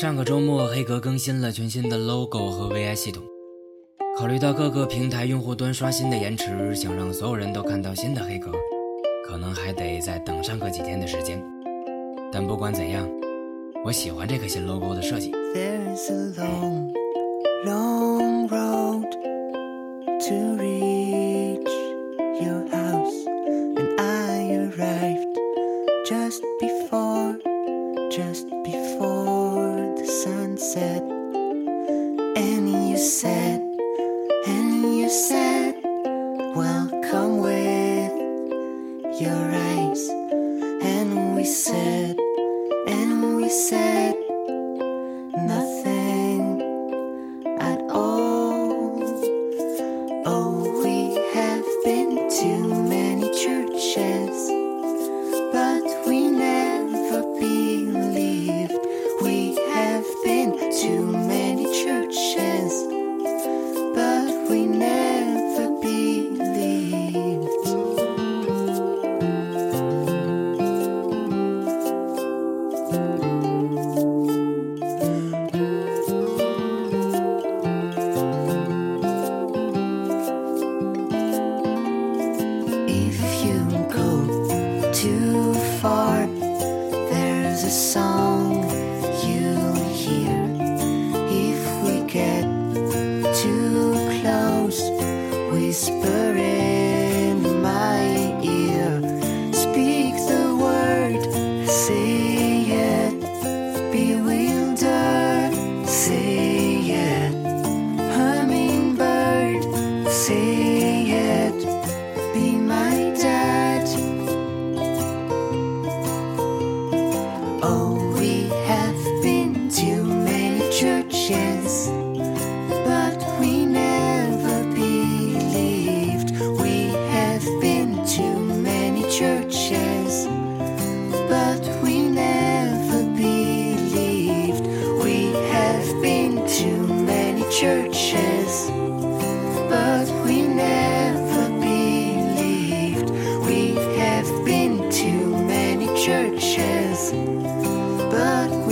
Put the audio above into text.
上个周末，黑格更新了全新的 logo 和 VI 系统。考虑到各个平台用户端刷新的延迟，想让所有人都看到新的黑格，可能还得再等上个几天的时间。但不管怎样，我喜欢这个新 logo 的设计。said, said, and you said, welcome with your eyes. And we said, If you go too far, there's a song you'll hear. If we get too close, whisper in my ear. Speak the word, say it. Bewilder, say it. Hummingbird, say. churches, but we never believed. We have been to many churches, but we never believed. We have been to many churches, but we never believed. We have been to many churches, but